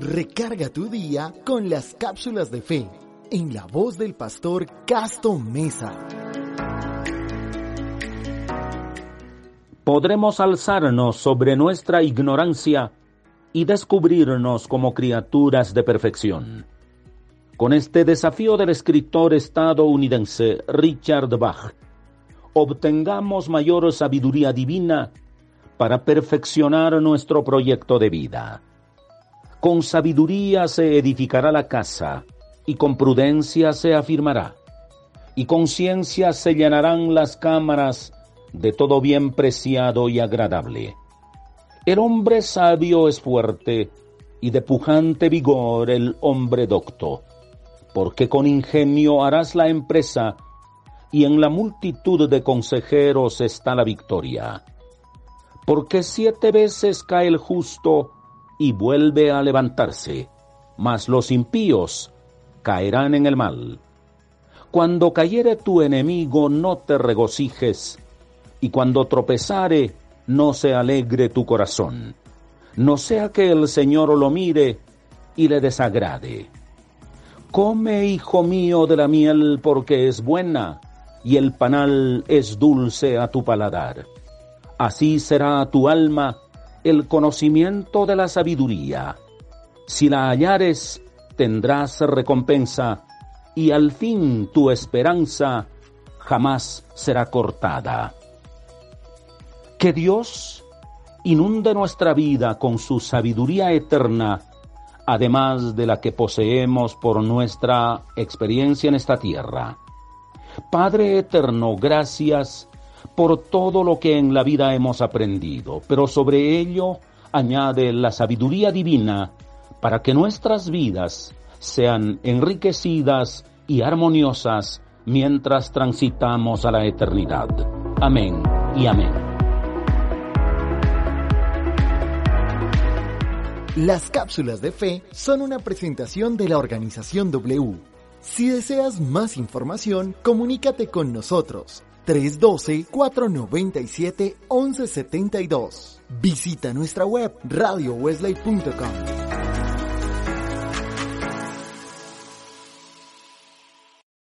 Recarga tu día con las cápsulas de fe en la voz del pastor Casto Mesa. Podremos alzarnos sobre nuestra ignorancia y descubrirnos como criaturas de perfección. Con este desafío del escritor estadounidense Richard Bach, obtengamos mayor sabiduría divina para perfeccionar nuestro proyecto de vida. Con sabiduría se edificará la casa, y con prudencia se afirmará, y con ciencia se llenarán las cámaras de todo bien preciado y agradable. El hombre sabio es fuerte, y de pujante vigor el hombre docto, porque con ingenio harás la empresa, y en la multitud de consejeros está la victoria. Porque siete veces cae el justo, y vuelve a levantarse, mas los impíos caerán en el mal. Cuando cayere tu enemigo, no te regocijes, y cuando tropezare, no se alegre tu corazón, no sea que el Señor lo mire y le desagrade. Come, hijo mío, de la miel porque es buena, y el panal es dulce a tu paladar. Así será tu alma el conocimiento de la sabiduría. Si la hallares, tendrás recompensa, y al fin tu esperanza jamás será cortada. Que Dios inunde nuestra vida con su sabiduría eterna, además de la que poseemos por nuestra experiencia en esta tierra. Padre eterno, gracias por todo lo que en la vida hemos aprendido, pero sobre ello añade la sabiduría divina para que nuestras vidas sean enriquecidas y armoniosas mientras transitamos a la eternidad. Amén y amén. Las cápsulas de fe son una presentación de la organización W. Si deseas más información, comunícate con nosotros 312-497-1172. Visita nuestra web radiowesley.com.